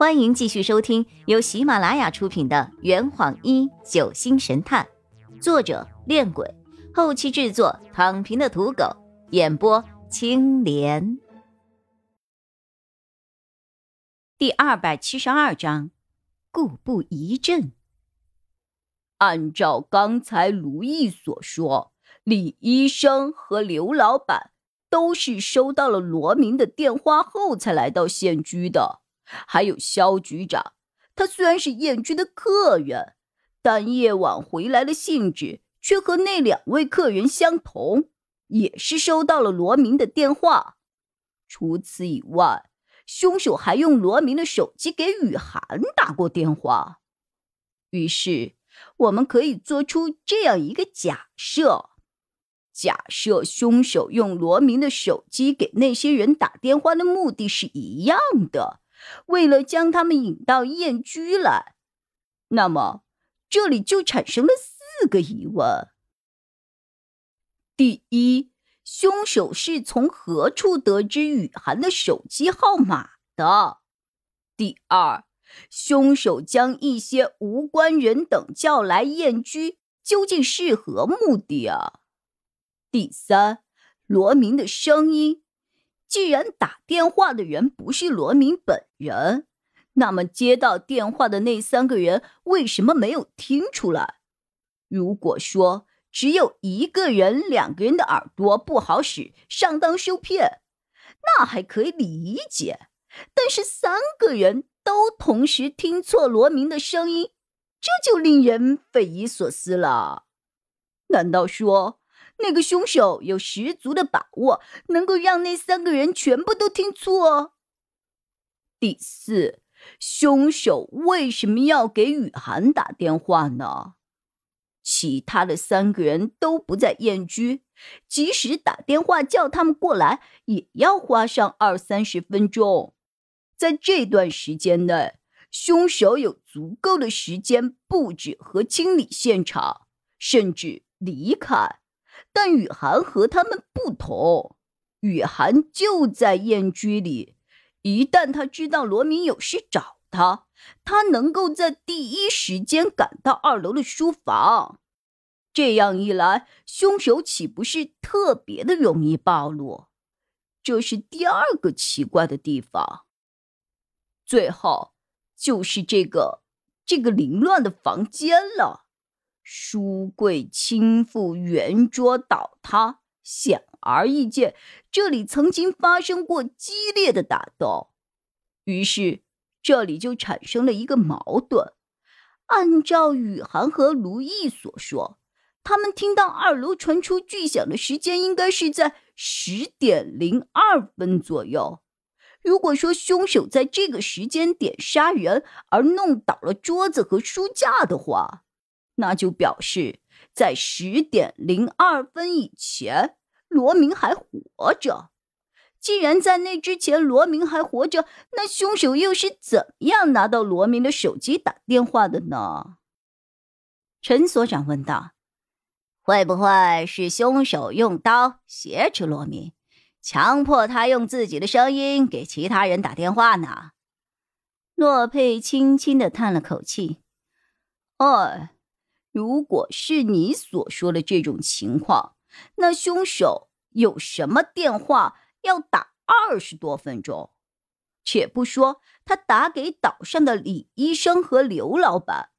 欢迎继续收听由喜马拉雅出品的《圆谎一九星神探》，作者：恋鬼，后期制作：躺平的土狗，演播：青莲。第二百七十二章，故布疑阵。按照刚才卢毅所说，李医生和刘老板都是收到了罗明的电话后才来到县居的。还有肖局长，他虽然是燕军的客人，但夜晚回来的性质却和那两位客人相同，也是收到了罗明的电话。除此以外，凶手还用罗明的手机给雨涵打过电话。于是，我们可以做出这样一个假设：假设凶手用罗明的手机给那些人打电话的目的是一样的。为了将他们引到燕居来，那么这里就产生了四个疑问：第一，凶手是从何处得知雨涵的手机号码的？第二，凶手将一些无关人等叫来燕居，究竟是何目的啊？第三，罗明的声音。既然打电话的人不是罗明本人，那么接到电话的那三个人为什么没有听出来？如果说只有一个人、两个人的耳朵不好使，上当受骗，那还可以理解。但是三个人都同时听错罗明的声音，这就令人匪夷所思了。难道说？那个凶手有十足的把握，能够让那三个人全部都听错。第四，凶手为什么要给雨涵打电话呢？其他的三个人都不在燕居，即使打电话叫他们过来，也要花上二三十分钟。在这段时间内，凶手有足够的时间布置和清理现场，甚至离开。但雨涵和他们不同，雨涵就在燕居里。一旦他知道罗明有事找他，他能够在第一时间赶到二楼的书房。这样一来，凶手岂不是特别的容易暴露？这是第二个奇怪的地方。最后，就是这个这个凌乱的房间了。书柜倾覆，圆桌倒塌，显而易见，这里曾经发生过激烈的打斗。于是，这里就产生了一个矛盾。按照雨涵和卢毅所说，他们听到二楼传出巨响的时间应该是在十点零二分左右。如果说凶手在这个时间点杀人，而弄倒了桌子和书架的话，那就表示，在十点零二分以前，罗明还活着。既然在那之前罗明还活着，那凶手又是怎样拿到罗明的手机打电话的呢？陈所长问道：“会不会是凶手用刀挟持罗明，强迫他用自己的声音给其他人打电话呢？”洛佩轻轻的叹了口气：“哎。”如果是你所说的这种情况，那凶手有什么电话要打二十多分钟？且不说他打给岛上的李医生和刘老板，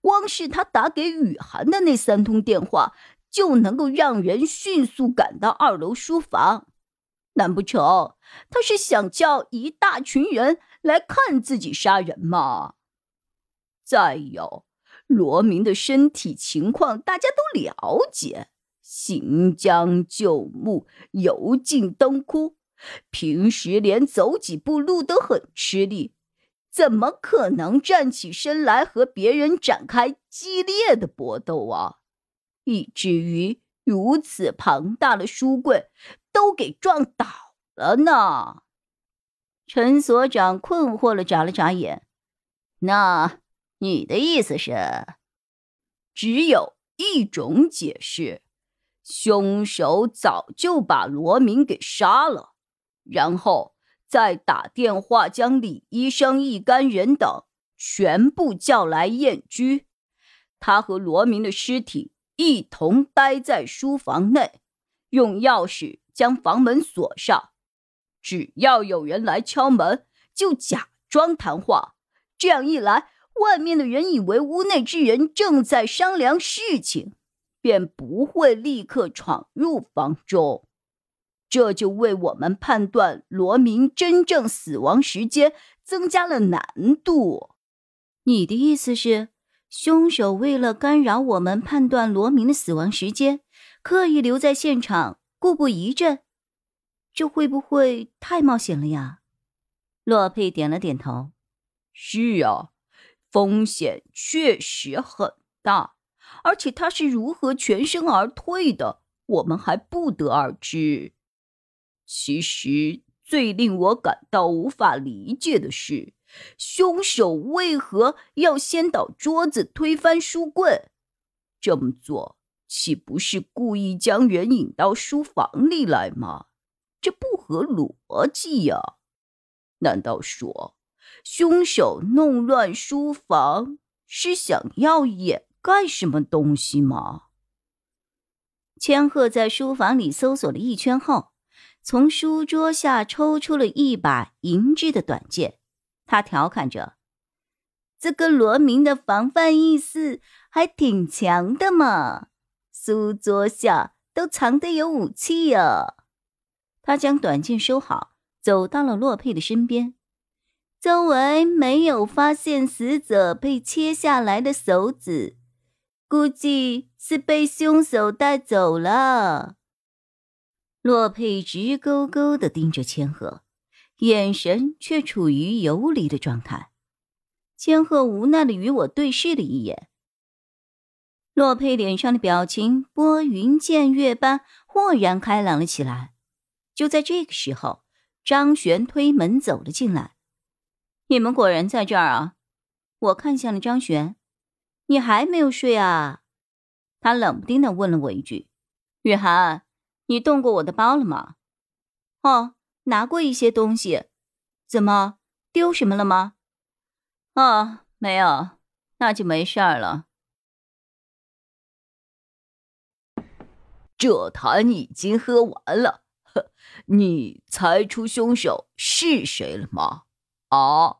光是他打给雨涵的那三通电话，就能够让人迅速赶到二楼书房。难不成他是想叫一大群人来看自己杀人吗？再有。罗明的身体情况大家都了解，行将就木，油尽灯枯，平时连走几步路都很吃力，怎么可能站起身来和别人展开激烈的搏斗啊？以至于如此庞大的书柜都给撞倒了呢？陈所长困惑了，眨了眨眼，那。你的意思是，只有一种解释：凶手早就把罗明给杀了，然后再打电话将李医生一干人等全部叫来验居。他和罗明的尸体一同待在书房内，用钥匙将房门锁上。只要有人来敲门，就假装谈话。这样一来，外面的人以为屋内之人正在商量事情，便不会立刻闯入房中。这就为我们判断罗明真正死亡时间增加了难度。你的意思是，凶手为了干扰我们判断罗明的死亡时间，刻意留在现场，故布疑阵？这会不会太冒险了呀？洛佩点了点头。是啊，风险确实很大，而且他是如何全身而退的，我们还不得而知。其实最令我感到无法理解的是，凶手为何要先倒桌子、推翻书柜？这么做岂不是故意将人引到书房里来吗？这不合逻辑呀！难道说凶手弄乱书房是想要掩盖什么东西吗？千鹤在书房里搜索了一圈后。从书桌下抽出了一把银质的短剑，他调侃着：“这个罗明的防范意识还挺强的嘛，书桌下都藏得有武器呀。”他将短剑收好，走到了洛佩的身边，周围没有发现死者被切下来的手指，估计是被凶手带走了。洛佩直勾勾的盯着千鹤，眼神却处于游离的状态。千鹤无奈的与我对视了一眼，洛佩脸上的表情拨云见月般豁然开朗了起来。就在这个时候，张璇推门走了进来：“你们果然在这儿啊！”我看向了张璇：“你还没有睡啊？”他冷不丁的问了我一句：“雨涵。”你动过我的包了吗？哦，拿过一些东西，怎么丢什么了吗？哦，没有，那就没事儿了。这坛已经喝完了，呵，你猜出凶手是谁了吗？啊，